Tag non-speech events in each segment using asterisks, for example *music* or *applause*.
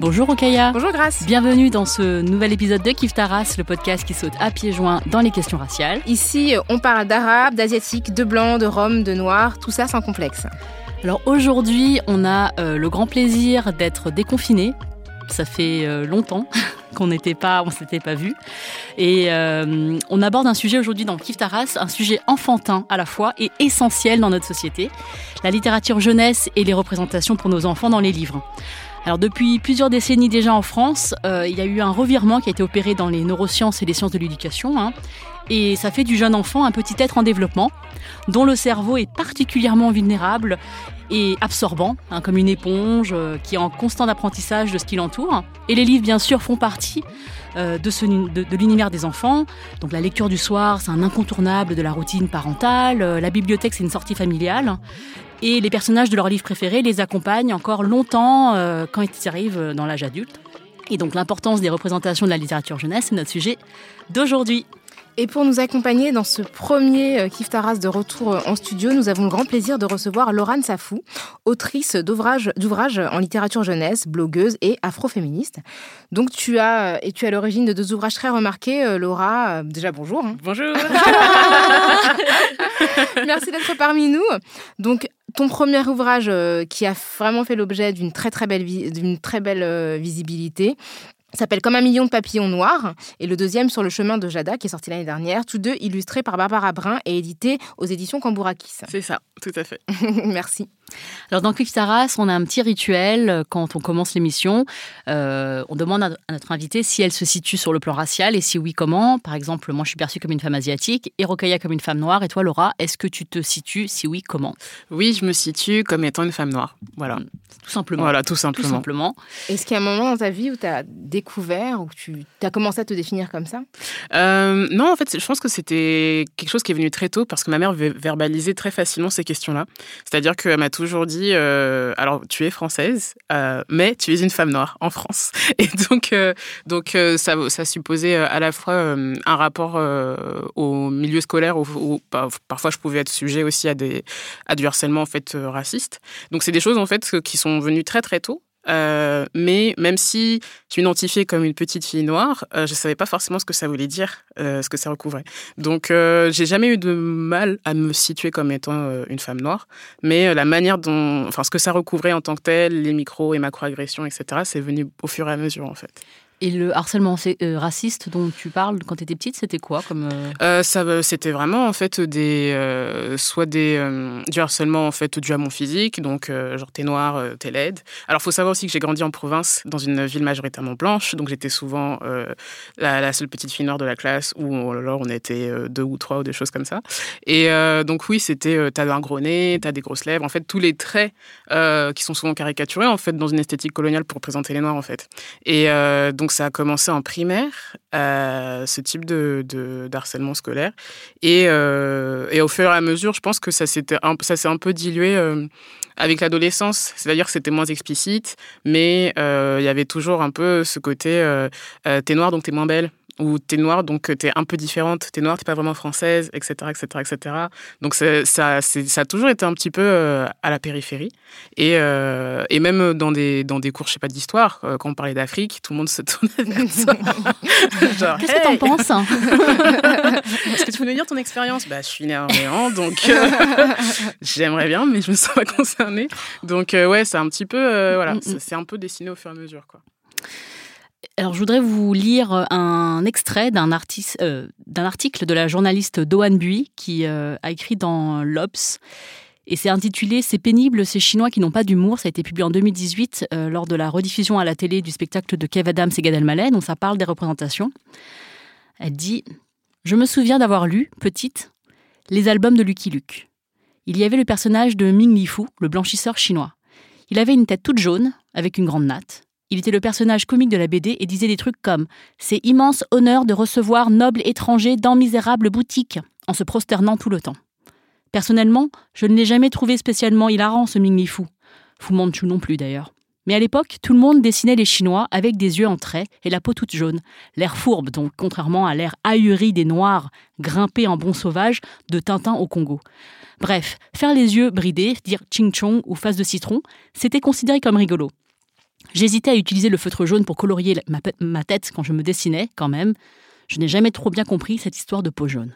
Bonjour Okaya. Bonjour Grace. Bienvenue dans ce nouvel épisode de Kif Taras, le podcast qui saute à pieds joints dans les questions raciales. Ici, on parle d'arabe, d'asiatique, de blanc, de rome, de noir, tout ça sans complexe. Alors aujourd'hui, on a euh, le grand plaisir d'être déconfiné. Ça fait euh, longtemps *laughs* qu'on n'était pas, on s'était pas vu, et euh, on aborde un sujet aujourd'hui dans Kif Taras, un sujet enfantin à la fois et essentiel dans notre société, la littérature jeunesse et les représentations pour nos enfants dans les livres. Alors depuis plusieurs décennies déjà en France, euh, il y a eu un revirement qui a été opéré dans les neurosciences et les sciences de l'éducation. Hein, et ça fait du jeune enfant un petit être en développement, dont le cerveau est particulièrement vulnérable et absorbant, hein, comme une éponge euh, qui est en constant apprentissage de ce qui l'entoure. Et les livres, bien sûr, font partie euh, de, l'univers des enfants. Donc la lecture du soir, c'est un incontournable de la routine parentale. Euh, la bibliothèque, c'est une sortie familiale. Et les personnages de leurs livres préférés les accompagnent encore longtemps quand ils arrivent dans l'âge adulte. Et donc l'importance des représentations de la littérature jeunesse, c'est notre sujet d'aujourd'hui. Et pour nous accompagner dans ce premier Kif Taras de retour en studio, nous avons le grand plaisir de recevoir Laurane Safou, autrice d'ouvrages en littérature jeunesse, blogueuse et afroféministe. Donc tu as et tu es à l'origine de deux ouvrages très remarqués, Laura. Déjà bonjour. Hein. Bonjour. *laughs* Merci d'être parmi nous. Donc ton premier ouvrage euh, qui a vraiment fait l'objet d'une très très belle, d'une très belle euh, visibilité s'appelle Comme un million de papillons noirs et le deuxième sur le chemin de Jada qui est sorti l'année dernière, tous deux illustrés par Barbara Brun et édités aux éditions Cambourakis. C'est ça, tout à fait. *laughs* Merci. Alors dans Quick Taras, on a un petit rituel quand on commence l'émission. Euh, on demande à, notre invitée si elle se situe sur le plan racial et si oui, comment. Par exemple, moi je suis perçue comme une femme asiatique et Rokaya comme une femme noire. Et toi, Laura, est-ce que tu te situes? Si oui, comment? Oui, je me situe comme étant une femme noire. Voilà. Tout simplement. Voilà, tout simplement. Tout simplement. Est-ce qu'il y a un moment dans ta vie où tu as découvert, où tu as commencé à te définir comme ça? Euh, Non, en fait, je pense que c'était quelque chose qui est venu très tôt parce que ma mère verbalisait très facilement ces questions-là. C'est-à-dire qu'elle m'a toujours dit euh, alors tu es française, euh, mais tu es une femme noire en France. *laughs* Et donc, donc ça, ça supposait à la fois un rapport au milieu scolaire où, où, parfois je pouvais être sujet aussi à, des, à du harcèlement en fait raciste. Donc c'est des choses en fait qui sont venues très très tôt. Euh, mais même si je m'identifiais comme une petite fille noire, euh, je savais pas forcément ce que ça voulait dire, euh, ce que ça recouvrait. Donc, j'ai jamais eu de mal à me situer comme étant une femme noire, mais la manière dont, enfin, ce que ça recouvrait en tant que tel, les micros et macroagressions, etc., c'est venu au fur et à mesure, en fait. Et le harcèlement euh, raciste dont tu parles quand tu étais petite, c'était quoi comme euh... Euh, ça, C'était vraiment en fait des, soit des, du harcèlement en fait dû à mon physique, donc genre t'es noir, t'es laide. Alors faut savoir aussi que j'ai grandi en province, dans une ville majoritairement blanche, donc j'étais souvent la, seule petite fille noire de la classe, ou alors on était deux ou trois ou des choses comme ça. Et donc oui, c'était t'as un gros nez, t'as des grosses lèvres, en fait tous les traits qui sont souvent caricaturés en fait dans une esthétique coloniale pour représenter les noirs en fait. Et donc donc ça a commencé en primaire, euh, ce type de, d'harcèlement scolaire. Et, euh, et, au fur et à mesure, je pense que ça, s'est un, un peu dilué euh, avec l'adolescence. C'est-à-dire que c'était moins explicite, mais il y avait toujours un peu ce côté t'es noire donc t'es moins belle où t'es noire, donc t'es un peu différente, t'es noire, t'es pas vraiment française, etc., etc., etc. Donc ça, ça a toujours été un petit peu euh, à la périphérie. Et, euh, et même dans des, dans des cours, je sais pas, d'histoire, euh, quand on parlait d'Afrique, tout le monde se tournait vers ça. *laughs* Qu'est-ce hey que t'en *laughs* penses hein Est-ce que tu veux nous dire ton expérience? Bah, je suis née à Orléans, donc *laughs* j'aimerais bien, mais je me sens pas concernée. Donc ouais, c'est un petit peu, voilà, mm -hmm. c'est un peu dessiné au fur et à mesure, quoi. Alors, je voudrais vous lire un extrait d'un euh, article de la journaliste Doane Bui qui euh, a écrit dans l'Obs. Et c'est intitulé C'est pénible, ces Chinois qui n'ont pas d'humour. Ça a été publié en 2018 euh, lors de la rediffusion à la télé du spectacle de Kev Adams et Gad Elmaleh. Donc ça parle des représentations. Elle dit Je me souviens d'avoir lu, petite, les albums de Lucky Luke. Il y avait le personnage de Ming Li Fu, le blanchisseur chinois. Il avait une tête toute jaune, avec une grande natte. Il était le personnage comique de la BD et disait des trucs comme C'est immense honneur de recevoir noble étranger dans misérable boutique, en se prosternant tout le temps. Personnellement, je ne l'ai jamais trouvé spécialement hilarant, ce Ming Fu. Fu Manchu non plus d'ailleurs. Mais à l'époque, tout le monde dessinait les Chinois avec des yeux en trait et la peau toute jaune. L'air fourbe, donc, contrairement à l'air ahuri des Noirs, grimpés en bon sauvage, de Tintin au Congo. Bref, faire les yeux bridés, dire ching chong ou face de citron, c'était considéré comme rigolo. J'hésitais à utiliser le feutre jaune pour colorier ma, tête quand je me dessinais, quand même. Je n'ai jamais trop bien compris cette histoire de peau jaune.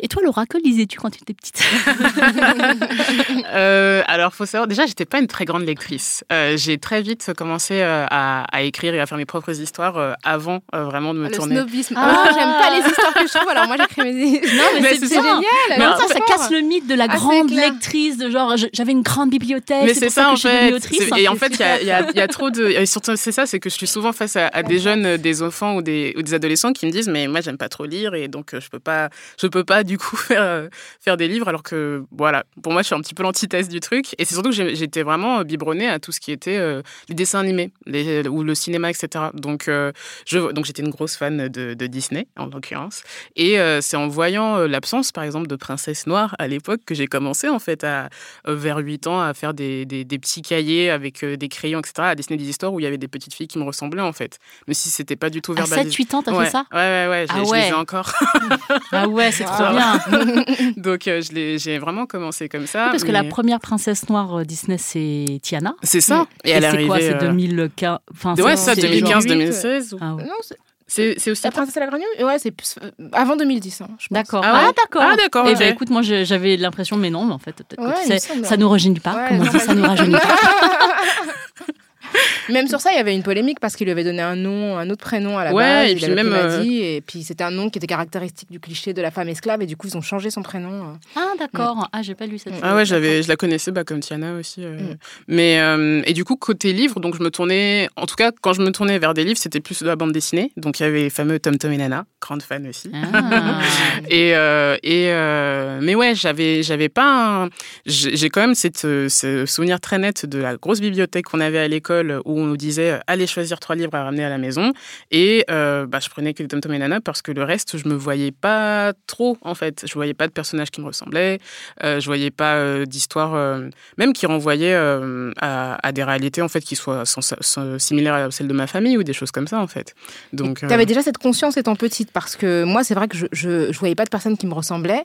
Et toi, Laura, que lisais-tu quand tu étais petite *laughs* euh, Alors, faut savoir, déjà, j'étais pas une très grande lectrice. Euh, j'ai très vite commencé euh, à, écrire et à faire mes propres histoires euh, avant vraiment de me le tourner. Snobisme. Ah, oh, j'aime pas les histoires que je trouve. Alors moi, j'écris mes. Non, mais, c'est génial. Mais ça, ça casse le mythe de la ah, grande lectrice, de genre, j'avais une grande bibliothèque. Mais c'est ça, en fait. Et en fait, il y, a, trop de. Et surtout, c'est ça, c'est que je suis souvent face à, des jeunes, des enfants ou des, ou des adolescents qui me disent, mais moi, j'aime pas trop lire et donc je peux pas, je peux pas du coup *laughs* faire, euh, faire des livres, alors que voilà, pour moi, je suis un petit peu l'antithèse du truc. Et c'est surtout que j'étais vraiment biberonnée à tout ce qui était euh, les dessins animés les, ou le cinéma, etc. Donc, euh, je, donc j'étais une grosse fan de, Disney, en l'occurrence. Et c'est en voyant l'absence, par exemple, de Princesse Noire à l'époque que j'ai commencé, en fait, à, vers 8 ans, à faire des, des, petits cahiers avec des crayons, etc., à dessiner des histoires où il y avait des petites filles qui me ressemblaient, en fait. Mais si c'était pas du tout verbalisé. À 7-8 ans, t'as fait ça? Ouais, ouais, ouais, ah je les ai encore. *laughs* ah ouais, c'est trop bien. *laughs* *laughs* Donc euh, j'ai vraiment commencé comme ça. parce que la première princesse noire euh, Disney, c'est Tiana. C'est ça. Et, elle est C'est quoi C'est 2015 enfin, Ouais, ça, 2015-2016. Ah ouais. c'est aussi. La princesse et la grenouille Ouais, c'est euh, avant 2010. Hein, d'accord. Ah, ah, d'accord. Ah, d'accord. Et eh ben, écoute, moi j'avais l'impression, mais non, mais en fait, peut-être ouais, ça nous rajeunit pas. Ouais, Comment on dit ça nous rajeunit pas *laughs* Même sur ça, il y avait une polémique parce qu'il lui avait donné un nom, un autre prénom à la base. Et puis même euh, dit, et puis c'était un nom qui était caractéristique du cliché de la femme esclave et du coup ils ont changé son prénom. Euh. Ah d'accord. Ah j'ai pas lu cette. Ah ouais, j'avais, je la connaissais bah, comme Tiana aussi. Euh. Mm. Mais et du coup côté livre, donc je me tournais, en tout cas quand je me tournais vers des livres, c'était plus de la bande dessinée. Donc il y avait les fameux Tom Tom et Nana, grande fan aussi. Ah. *laughs* et et mais ouais, j'avais j'avais pas, j'ai quand même cette, ce souvenir très net de la grosse bibliothèque qu'on avait à l'école où on nous disait euh, allez choisir trois livres à ramener à la maison. Et euh, bah, je prenais que les Tom Tom et Nana parce que le reste, je me voyais pas trop en fait. Je voyais pas de personnages qui me ressemblaient. Euh, je voyais pas euh, d'histoire, même qui renvoyait à, des réalités en fait qui soient similaires à celles de ma famille ou des choses comme ça en fait. Donc. Tu avais déjà cette conscience étant petite parce que moi, c'est vrai que je, je, je voyais pas de personnes qui me ressemblaient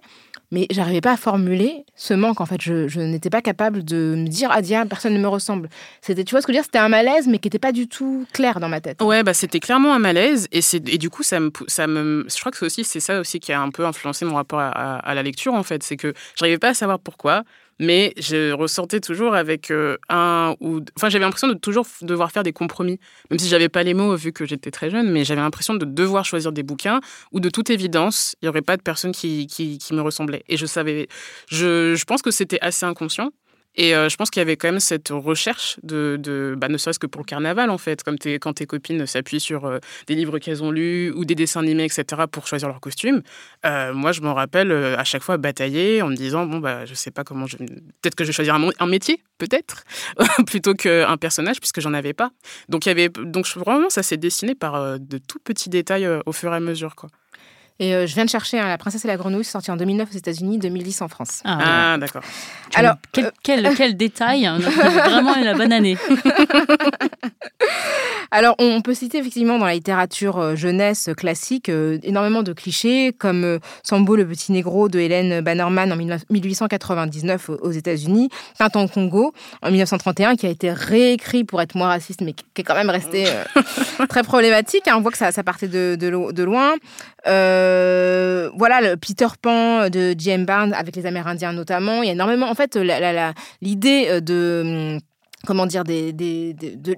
mais j'arrivais pas à formuler ce manque en fait. Je, je n'étais pas capable de me dire ah tiens personne ne me ressemble. C'était tu vois ce que je veux dire? C'était un malaise mais qui n'était pas du tout clair dans ma tête. Ouais bah c'était clairement un malaise et c'est et du coup ça me ça me je crois que c'est aussi c'est ça aussi qui a un peu influencé mon rapport à, la lecture en fait. C'est que j'arrivais pas à savoir pourquoi mais je ressortais toujours avec euh, un ou enfin j'avais l'impression de toujours devoir faire des compromis. Même si j'avais pas les mots vu que j'étais très jeune mais j'avais l'impression de devoir choisir des bouquins où de toute évidence il y aurait pas de personne qui, qui, qui me ressemblait. Et je savais je, je pense que c'était assez inconscient et euh, je pense qu'il y avait quand même cette recherche de, de bah, ne serait-ce que pour le carnaval, en fait, comme quand tes copines s'appuient sur euh, des livres qu'elles ont lus ou des dessins animés, etc., pour choisir leur costume. Euh, moi, je m'en rappelle à chaque fois batailler en me disant, bon, bah, je sais pas comment je... Peut-être que je vais choisir un, métier, peut-être, *laughs* plutôt qu'un personnage, puisque j'en avais pas. Donc, il y avait... Donc, vraiment, ça s'est dessiné par de tout petits détails au fur et à mesure, quoi. Et euh, je viens de chercher hein, La princesse et la grenouille, sorti en 2009 aux États-Unis, 2010 en France. Ah, ah d'accord. Alors, quel, euh, quel, quel détail hein, Vraiment *laughs* la bonne année. *laughs* Alors, on peut citer effectivement dans la littérature euh, jeunesse classique énormément de clichés, comme Sambo le petit négro de Hélène Bannerman en 1899 aux États-Unis, Tintin Congo en 1931, qui a été réécrit pour être moins raciste, mais qui est quand même resté *laughs* très problématique. Hein. On voit que ça, ça partait de, de, de loin. Euh, voilà, le Peter Pan de James Barnes avec les Amérindiens notamment. Il y a énormément, en fait, l'idée euh, de comment dire, des, des,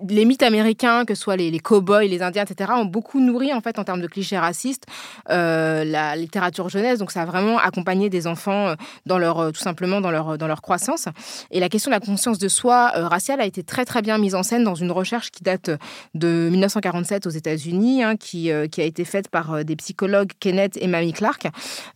les mythes américains, que ce soit les, les cow-boys, les Indiens, etc., ont beaucoup nourri, en fait, en termes de clichés racistes, euh, la littérature jeunesse. Donc, ça a vraiment accompagné des enfants euh, dans leur, euh, tout simplement dans leur, dans leur croissance. Et la question de la conscience de soi raciale a été très, très bien mise en scène dans une recherche qui date de 1947 aux États-Unis, hein, qui, qui a été faite par des psychologues Kenneth et Mamie Clark.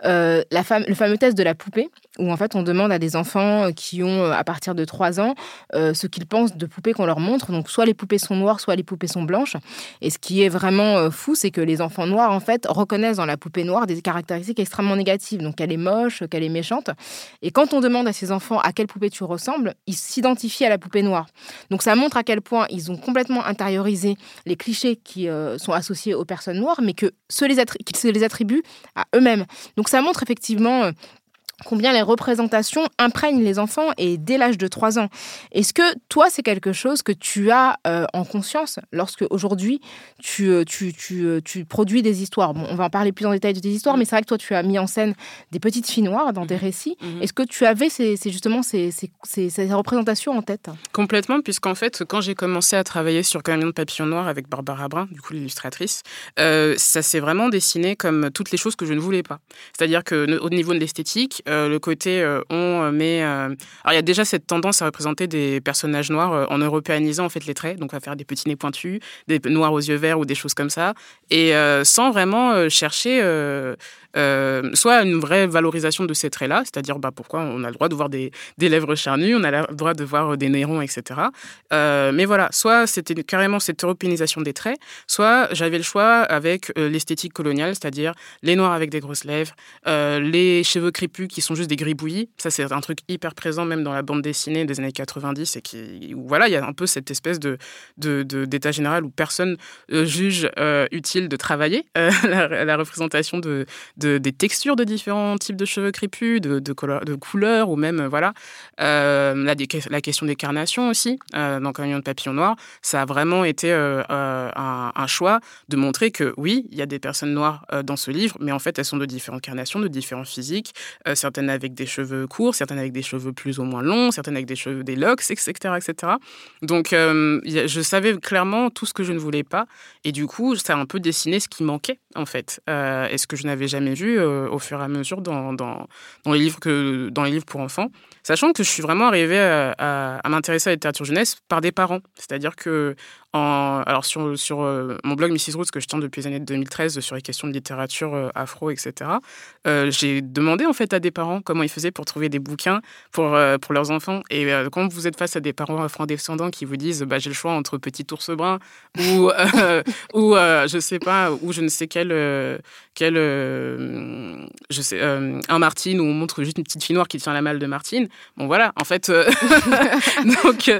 la le fameux test de la poupée, où, en fait, on demande à des enfants qui ont, à partir de 3 ans, ce qu'ils pensent de poupées qu'on leur montre. Donc, soit les poupées sont noires, soit les poupées sont blanches. Et ce qui est vraiment euh, fou, c'est que les enfants noirs, en fait, reconnaissent dans la poupée noire des caractéristiques extrêmement négatives. Donc, qu'elle est moche, qu'elle est méchante. Et quand on demande à ces enfants à quelle poupée tu ressembles, ils s'identifient à la poupée noire. Donc, ça montre à quel point ils ont complètement intériorisé les clichés qui euh, sont associés aux personnes noires, mais que ceux qu'ils se les attribuent à eux-mêmes. Donc, ça montre effectivement euh, combien les représentations imprègnent les enfants et dès l'âge de 3 ans. Est-ce que toi, c'est quelque chose que tu as euh, en conscience lorsque aujourd'hui tu, euh, tu, tu, euh, tu, produis des histoires? Bon, On va en parler plus en détail de tes histoires, mais c'est vrai que toi, tu as mis en scène des petites filles noires dans des mhm. récits. Mhm. Est-ce que tu avais ces, justement ces, ces, ces, représentations en tête? Complètement, puisqu'en fait, quand j'ai commencé à travailler sur Camion de papillon noir avec Barbara Brun, du coup l'illustratrice, ça s'est vraiment dessiné comme toutes les choses que je ne voulais pas. C'est-à-dire qu'au niveau de l'esthétique, le côté euh, on euh, met. alors il y a déjà cette tendance à représenter des personnages noirs en européanisant en fait les traits, donc on va faire des petits nez pointus, des noirs aux yeux verts ou des choses comme ça, et sans vraiment chercher euh, soit une vraie valorisation de ces traits-là, c'est-à-dire bah, pourquoi on a le droit de voir des, lèvres charnues, on a le droit de voir des nez etc. Euh, mais voilà, soit c'était carrément cette européanisation des traits, soit j'avais le choix avec euh, l'esthétique coloniale, c'est-à-dire les noirs avec des grosses lèvres, les cheveux crépus qui sont juste des gribouillis. Ça, c'est un truc hyper présent même dans la bande dessinée des années 90 et qui, où, voilà, il y a un peu cette espèce de, d'état général où personne juge utile de travailler *laughs* la, représentation de, des textures de différents types de cheveux crépus, de, de, de couleurs, ou même, voilà, euh, la, question des carnations aussi, euh, dans Camion de papillon noir, ça a vraiment été euh, euh, un, un, choix de montrer que oui, il y a des personnes noires dans ce livre, mais en fait, elles sont de différentes carnations, de différents physiques, certaines avec des cheveux courts, certaines avec des cheveux plus ou moins longs, certaines avec des cheveux, des locks, etc., etc. Donc, je savais clairement tout ce que je ne voulais pas, et du coup, ça a un peu dessiné ce qui manquait, en fait, et ce que je n'avais jamais vu euh, au fur et à mesure dans, dans, dans, les livres que, dans les livres pour enfants. Sachant que je suis vraiment arrivée à, à, m'intéresser à la littérature jeunesse par des parents. C'est-à-dire que, alors sur, euh, mon blog Mrs. Roots, que je tiens depuis les années 2013 sur les questions de littérature euh, afro, etc., euh, j'ai demandé en fait à des parents comment ils faisaient pour trouver des bouquins pour, pour leurs enfants. Et quand vous êtes face à des parents afro-descendants qui vous disent bah, j'ai le choix entre Petit ours brun ou, *laughs* ou je sais pas, ou je ne sais quel, quel je sais, un Martine où on montre juste une petite fille noire qui tient la malle de Martine. Bon voilà, en fait, euh, *laughs* donc,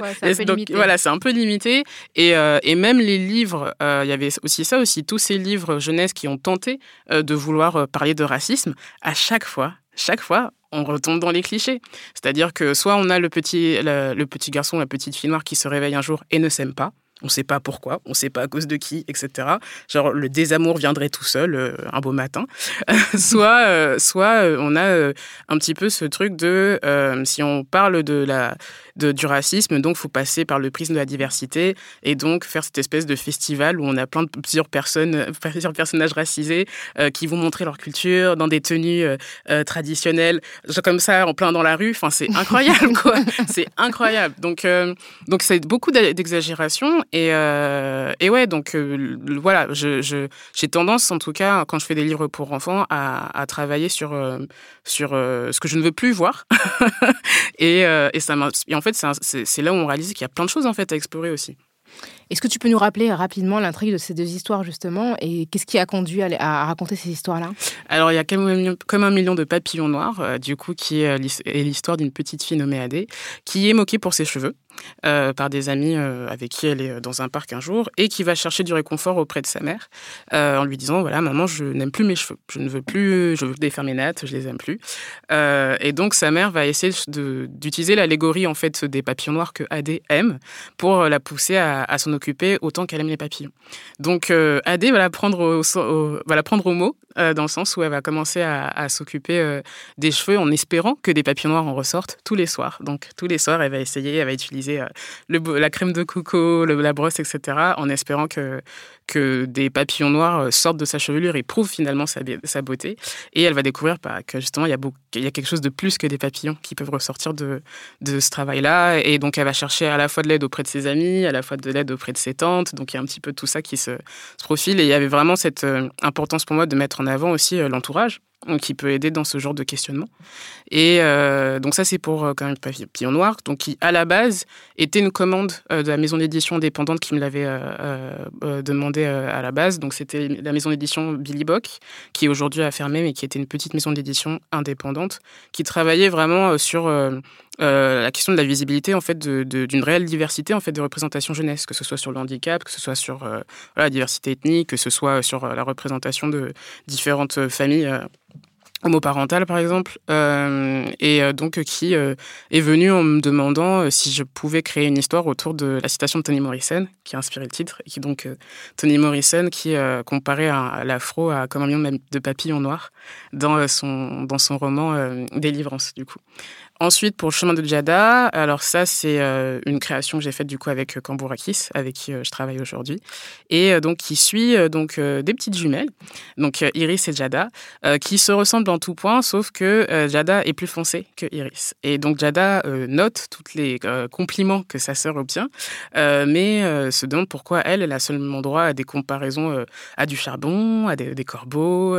voilà, c'est un peu limité. Et, euh, et même les livres, euh, il y avait aussi ça aussi, tous ces livres jeunesse qui ont tenté de vouloir parler de racisme, à chaque fois, chaque fois, on retombe dans les clichés. C'est-à-dire que soit on a le petit, le petit garçon, la petite fille noire qui se réveille un jour et ne s'aime pas, on ne sait pas pourquoi, on ne sait pas à cause de qui, etc. Genre le désamour viendrait tout seul euh, un beau matin. *laughs* soit, euh, soit euh, on a un petit peu ce truc de si on parle de la de, du racisme, donc faut passer par le prisme de la diversité et donc faire cette espèce de festival où on a plein de plusieurs personnes, *laughs* plusieurs personnages racisés qui vont montrer leur culture dans des tenues traditionnelles, comme ça en plein dans la rue. Enfin c'est incroyable quoi, *laughs* c'est incroyable. Donc donc c'est beaucoup d'exagération et, euh, et ouais, donc euh, voilà, j'ai je, j'ai tendance, en tout cas, quand je fais des livres pour enfants, à, à travailler sur, euh, sur ce que je ne veux plus voir. *laughs* et, et, ça et en fait, c'est là où on réalise qu'il y a plein de choses en fait à explorer aussi. Est-ce que tu peux nous rappeler rapidement l'intrigue de ces deux histoires, justement, et qu'est-ce qui a conduit à, raconter ces histoires-là? Alors, il y a comme un, million, de papillons noirs, du coup, qui est l'histoire d'une petite fille nommée Adé, qui est moquée pour ses cheveux. Euh, par des amis euh, avec qui elle est dans un parc un jour et qui va chercher du réconfort auprès de sa mère euh, en lui disant voilà maman je n'aime plus mes cheveux. Je ne veux plus je veux défaire mes nattes je les aime plus. Et donc sa mère va essayer d'utiliser l'allégorie en fait des papillons noirs que Adé aime pour la pousser à, s'en occuper autant qu'elle aime les papillons. Donc Adé va la prendre va la prendre au mot dans le sens où elle va commencer à, s'occuper des cheveux en espérant que des papillons noirs en ressortent tous les soirs. Donc tous les soirs, elle va essayer, elle va utiliser le, la crème de coco, la brosse, etc., en espérant que, que des papillons noirs sortent de sa chevelure et prouvent finalement sa, beauté. Et elle va découvrir bah, que justement, il y, a y a quelque chose de plus que des papillons qui peuvent ressortir de, ce travail-là. Et donc, elle va chercher à la fois de l'aide auprès de ses amis, à la fois de l'aide auprès de ses tantes. Donc, il y a un petit peu tout ça qui se, profile. Et il y avait vraiment cette euh, importance pour moi de mettre en avant aussi euh, l'entourage qui peut aider dans ce genre de questionnement. Et euh, donc ça, c'est pour euh, quand même Papillon Noir, donc qui à la base était une commande euh, de la maison d'édition indépendante qui me l'avait demandé à la base. Donc c'était la maison d'édition Billy Bock, qui aujourd'hui a fermé, mais qui était une petite maison d'édition indépendante, qui travaillait vraiment sur la question de la visibilité en fait d'une réelle diversité en fait de représentation jeunesse, que ce soit sur le handicap, que ce soit sur la diversité ethnique, que ce soit sur la représentation de différentes familles homoparentale par exemple, euh, et euh, donc qui euh, est venu en me demandant si je pouvais créer une histoire autour de la citation de Toni Morrison, qui a inspiré le titre, et qui donc Toni Morrison qui comparait à, l'afro à comme un million de papillons noirs dans son dans son roman Délivrance du coup. Ensuite, pour le chemin de Djada, alors ça, c'est euh, une création que j'ai faite du coup avec euh, Kambourakis, avec qui euh, je travaille aujourd'hui, et donc qui suit donc des petites jumelles, donc Iris et Djada, qui se ressemblent en tout point, sauf que Djada est plus foncé que Iris. Et donc Djada note tous les compliments que sa sœur obtient, mais se demande pourquoi elle, elle a seulement droit à des comparaisons à du charbon, à des, des corbeaux,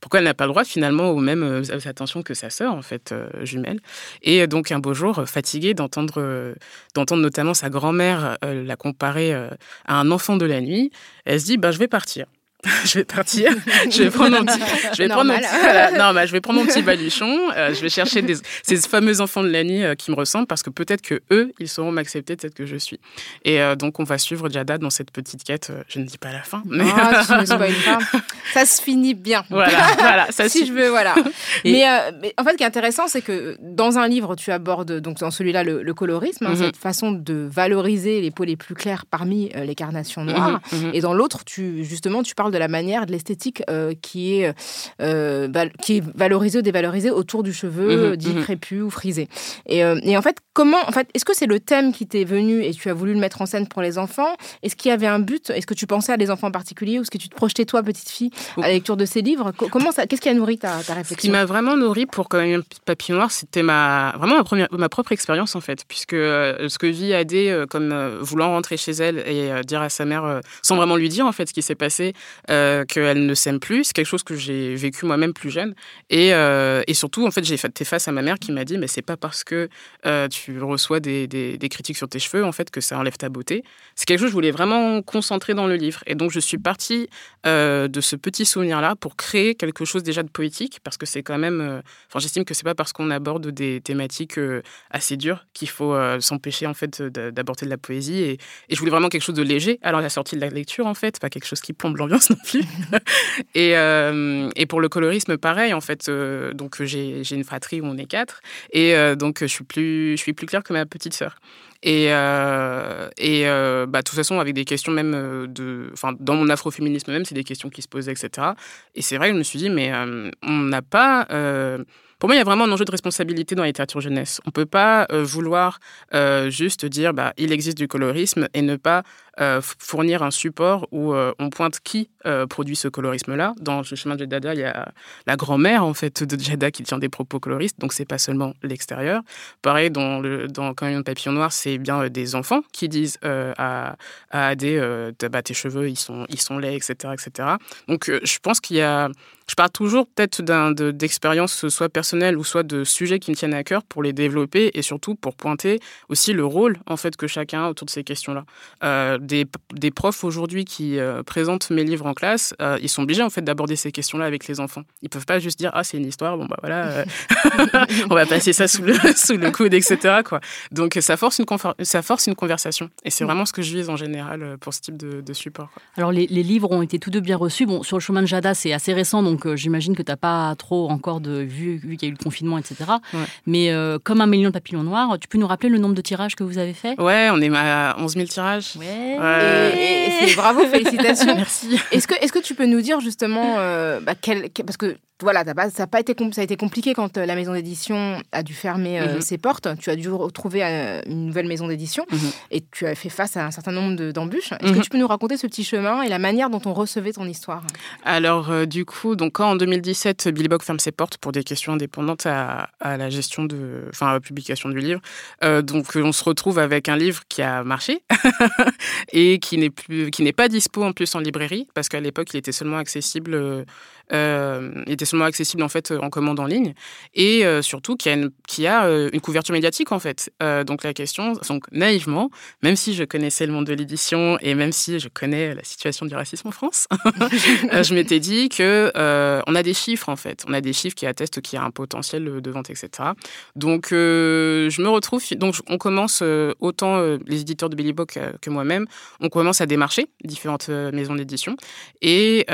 pourquoi elle n'a pas le droit finalement aux mêmes attentions que sa sœur en fait jumelle. Et donc un beau jour, fatiguée d'entendre, euh, d'entendre notamment sa grand-mère euh, la comparer euh, à un enfant de la nuit, elle se dit bah, je vais partir. *laughs* je vais partir, je vais prendre mon petit, je vais prendre mon petit, non, bah, je vais prendre mon petit baluchon, euh, je vais chercher des, ces fameux enfants de la nuit euh, qui me ressemblent parce que peut-être que eux, ils sauront m'accepter tel que je suis. Et euh, donc on va suivre Jada dans cette petite quête. je ne dis pas la fin, mais ah, *laughs* ça se finit bien. Voilà, voilà ça *laughs* si je veux, voilà. Mais, mais, en fait, ce qui est intéressant, c'est que dans un livre, tu abordes donc dans celui-là le, colorisme, hein, mhm. cette façon de valoriser les peaux les plus claires parmi les carnations noires, mhm, mhm. et dans l'autre, tu justement, tu parles de la manière, de l'esthétique euh, qui, est, euh, qui est valorisée ou dévalorisée autour du cheveu mhm, dit crépus ou frisé. Et, et, en fait, comment, en fait, est-ce que c'est le thème qui t'est venu et tu as voulu le mettre en scène pour les enfants? Est-ce qu'il y avait un but? Est-ce que tu pensais à des enfants en particulier ou est-ce que tu te projetais toi, petite fille, à la lecture de ces livres? Comment ça Qu'est-ce qui a nourri ta, ta réflexion? Ce qui m'a vraiment nourri pour quand même papillon noir, c'était ma vraiment ma première ma propre expérience en fait, puisque ce que vit Adé comme voulant rentrer chez elle et dire à sa mère sans vraiment lui dire en fait ce qui s'est passé, euh, qu'elle ne s'aime plus. C'est quelque chose que j'ai vécu moi-même plus jeune. Et, euh, et, surtout, en fait, j'ai été face à ma mère qui m'a dit, mais c'est pas parce que euh, tu reçois des, des, critiques sur tes cheveux, en fait, que ça enlève ta beauté. C'est quelque chose que je voulais vraiment concentrer dans le livre. Et donc, je suis partie de ce petit souvenir-là pour créer quelque chose déjà de poétique, parce que c'est quand même... Enfin, j'estime que c'est pas parce qu'on aborde des thématiques assez dures qu'il faut s'empêcher, en fait, d'aborder de la poésie. Et, et je voulais vraiment quelque chose de léger. Alors, la sortie de la lecture, en fait, pas quelque chose qui plombe l'ambiance *laughs* et, euh, et, pour le colorisme, pareil, en fait. Euh, donc, j'ai une fratrie où on est quatre. Et euh, donc, je suis, plus, je suis plus claire que ma petite sœur. Et, et bah, de toute façon, avec des questions même de. Enfin, dans mon afroféminisme même, c'est des questions qui se posaient, etc. Et c'est vrai que je me suis dit, mais on n'a pas. Pour moi, il y a vraiment un enjeu de responsabilité dans la littérature jeunesse. On ne peut pas vouloir juste dire bah, il existe du colorisme et ne pas euh, fournir un support où euh, on pointe qui euh, produit ce colorisme-là. Dans le chemin de Dada, il y a la grand-mère en fait de Jada qui tient des propos coloristes, donc c'est pas seulement l'extérieur. Pareil dans le dans Camion de papillon noir, c'est bien des enfants qui disent à, à Adé bah, tes cheveux ils sont ils sont laids, etc., etc. Donc je pense qu'il y a je parle toujours peut-être d'expériences soit personnelles ou soit de sujets qui me tiennent à cœur pour les développer et surtout pour pointer aussi le rôle en fait que chacun a autour de ces questions-là des, des profs aujourd'hui qui euh, présentent mes livres en classe, euh, ils sont obligés en fait d'aborder ces questions-là avec les enfants. Ils peuvent pas juste dire ah c'est une histoire, bon bah voilà, euh, *laughs* on va passer ça sous le *laughs* sous le coude, etc. Quoi. Donc ça force une ça force une conversation et c'est vraiment ce que je vise en général pour ce type de, support. Alors les, les, livres ont été tous deux bien reçus. Bon sur le chemin de Jada c'est assez récent donc euh, j'imagine que tu n'as pas trop encore de vu, vu qu'il y a eu le confinement, etc. Mais euh, comme un million de papillons noirs, tu peux nous rappeler le nombre de tirages que vous avez fait? Ouais, on est à 11 000 tirages. Ouais. Et, bravo, félicitations. *laughs* Merci. Est-ce que, est que tu peux nous dire justement, bah, quel, parce que voilà, ça, a pas été, ça a été compliqué quand euh, la maison d'édition a dû fermer euh, mhm. ses portes. Tu as dû retrouver euh, une nouvelle maison d'édition mhm. et tu as fait face à un certain nombre d'embûches. Est-ce que mhm. tu peux nous raconter ce petit chemin et la manière dont on recevait ton histoire? Alors, du coup, donc, quand en 2017, Billy Bock ferme ses portes pour des questions indépendantes à, la gestion de. Enfin, à la publication du livre, donc on se retrouve avec un livre qui a marché *laughs* et qui n'est plus qui n'est pas dispo en plus en librairie parce qu'à l'époque, il était seulement accessible euh, était seulement accessible en fait en commande en ligne et euh, surtout qui a, euh, une couverture médiatique en fait. donc la question, donc naïvement, même si je connaissais le monde de l'édition et même si je connais la situation du racisme en France, *laughs* je m'étais dit que on a des chiffres en fait, on a des chiffres qui attestent qu'il y a un potentiel de vente, etc. Donc je me retrouve, donc on commence autant les éditeurs de Billy Book que moi-même, on commence à démarcher différentes maisons d'édition et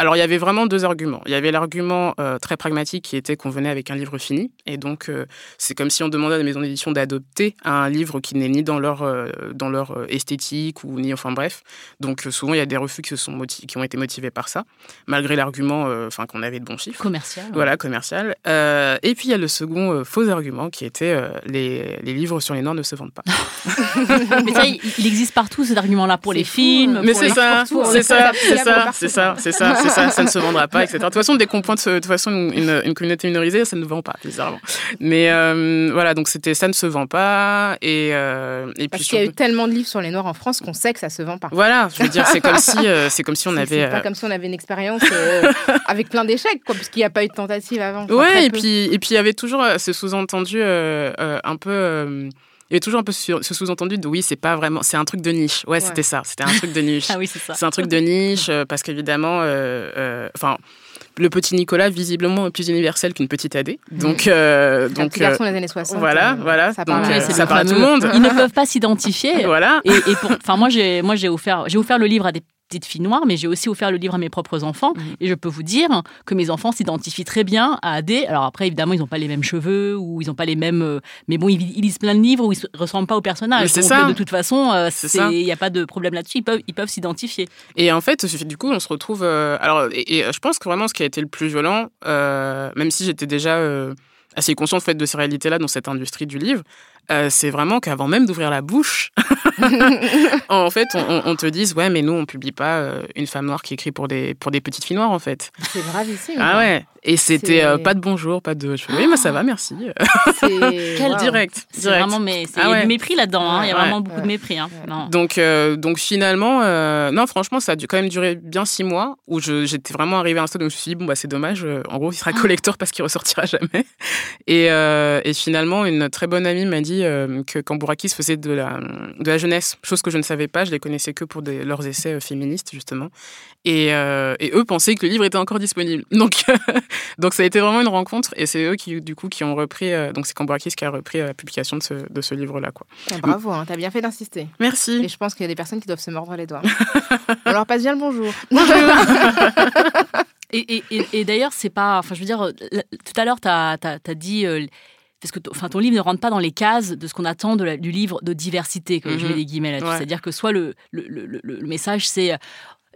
alors, il y avait vraiment deux arguments. Il y avait l'argument euh, très pragmatique qui était qu'on venait avec un livre fini. Et donc, euh, c'est comme si on demandait à la maison d'édition d'adopter un livre qui n'est ni dans leur, euh, dans leur esthétique ou ni. Enfin, bref. Donc, souvent, il y a des refus qui, se sont qui ont été motivés par ça, malgré l'argument enfin qu'on avait de bons chiffres. Commercial. Voilà, commercial. et puis, il y a le second faux argument qui était les, les, livres sur les Noirs ne se vendent pas. *laughs* Mais ça, il, existe partout, cet argument-là, pour les films. Mais c'est ça, c'est ça, c'est ça, c'est ça, c'est ça ça, ne se vendra pas, etc. De toute façon, dès qu'on pointe de toute façon une, communauté minorisée, ça ne vend pas, bizarrement. Mais euh, voilà, donc c'était ça ne se vend pas. Et, euh, et Parce qu'il y a eu tellement de livres sur les Noirs en France qu'on sait que ça se vend pas. Voilà, je veux dire, c'est comme si, euh, c'est comme si on avait. C'est pas comme si on avait une expérience avec plein d'échecs, quoi, parce qu'il n'y a pas eu de tentative avant. ouais, et puis, et puis il y avait toujours ce sous-entendu un peu il y avait toujours un peu ce sous-entendu de oui, c'est pas vraiment, c'est un truc de niche. Ouais, c'était ça, c'était un truc de niche. *laughs* ah oui, c'est ça. C'est un truc de niche euh, parce qu'évidemment, euh, euh, enfin. le petit Nicolas, visiblement, est plus universel qu'une petite Adé. Mm. Donc, euh, donc un petit garçon des années 60. Voilà, voilà. Ça parle, ça parle à tout le monde. Ils ne peuvent pas s'identifier. *laughs* voilà. Et, et enfin, moi, j'ai, moi, j'ai offert, j'ai offert le livre à des petite fille noire, mais j'ai aussi offert le livre à mes propres enfants. Mhm. Et je peux vous dire que mes enfants s'identifient très bien à Adé. Alors après, évidemment, ils n'ont pas les mêmes cheveux ou ils n'ont pas les mêmes. Euh, mais bon, ils, lisent plein de livres où ils ne ressemblent pas au personnage. C'est ça. De toute façon, euh, il n'y a pas de problème là-dessus. Ils peuvent, ils peuvent s'identifier. Et en fait, du coup, on se retrouve. Euh, alors, et, je pense que vraiment, ce qui a été le plus violent, même si j'étais déjà assez conscient fait, de ces réalités-là dans cette industrie du livre, euh, c'est vraiment qu'avant même d'ouvrir la bouche, *laughs* en fait, on, te dise ouais, mais nous on publie pas euh, une femme noire qui écrit pour des pour des petites filles noires en fait. C'est gravissime. Ah ouais. Et c'était euh, pas de bonjour, pas de. oui, mais ça va, merci. *laughs* Quel direct. C'est vraiment mais c'est ah du mépris là-dedans. Hein. Il y a vraiment beaucoup de mépris. Hein. Donc donc finalement, non, franchement, ça a dû quand même durer bien six mois où j'étais vraiment arrivé à un stade où je me suis dit bon bah c'est dommage. en gros, il sera collector parce qu'il ressortira jamais. Et, et finalement, une très bonne amie m'a dit euh, que Cambourakis faisait de la, de la jeunesse, chose que je ne savais pas, je les connaissais que pour des, leurs essais euh, féministes, justement. Et, euh, et, eux pensaient que le livre était encore disponible. *laughs* Donc, donc ça a été vraiment une rencontre, et c'est eux qui, du coup, qui ont repris, donc c'est Cambourakis qui a repris la publication de ce, de ce livre-là. Quoi. Ah, bravo, hein, t'as bien fait d'insister. Merci. Et je pense qu'il y a des personnes qui doivent se mordre les doigts. On leur passe bien le bonjour. Bonjour *laughs* *laughs* Et, et, et, d'ailleurs, c'est pas. Enfin, je veux dire, tout à l'heure, tu as, as, dit parce que enfin, ton livre ne rentre pas dans les cases de ce qu'on attend de du livre de diversité, que je mets mhm. des guillemets là-dessus. C'est-à-dire que soit le, le, le, le message, c'est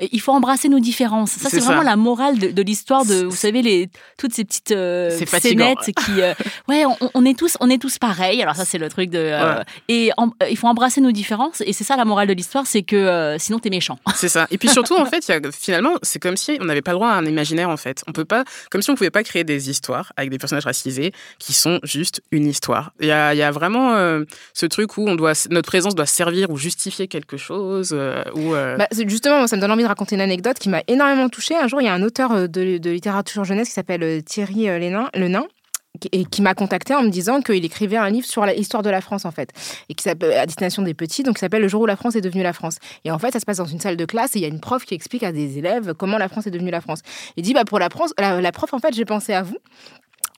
il faut embrasser nos différences. Ça, c'est vraiment la morale de, l'histoire de, vous savez, les, toutes ces petites euh, scénettes qui, euh, *laughs* ouais, on, est tous, on est tous pareils. Alors ça, c'est le truc de, euh, et euh, il faut embrasser nos différences. Et c'est ça la morale de l'histoire, c'est que sinon t'es méchant. *laughs* C'est ça. Et puis surtout, en *laughs* fait, y a, finalement, c'est comme si on n'avait pas le droit à un imaginaire. En fait, on peut pas, comme si on pouvait pas créer des histoires avec des personnages racisés qui sont juste une histoire. Il y a, y a, vraiment ce truc où on doit, notre présence doit servir ou justifier quelque chose. ou bah, justement, ça me donne envie raconter une anecdote qui m'a énormément touchée. Un jour, il y a un auteur euh, de, littérature jeunesse qui s'appelle euh, Thierry euh, Lénin, Le Nain et qui m'a contacté en me disant qu'il écrivait un livre sur l'histoire de la France en fait et qui s'appelle à destination des petits donc qui s'appelle le jour où la France est devenue la France. Et en fait ça se passe dans une salle de classe et il y a une prof qui explique à des élèves comment la France est devenue la France. Il dit bah pour la France la prof en fait j'ai pensé à vous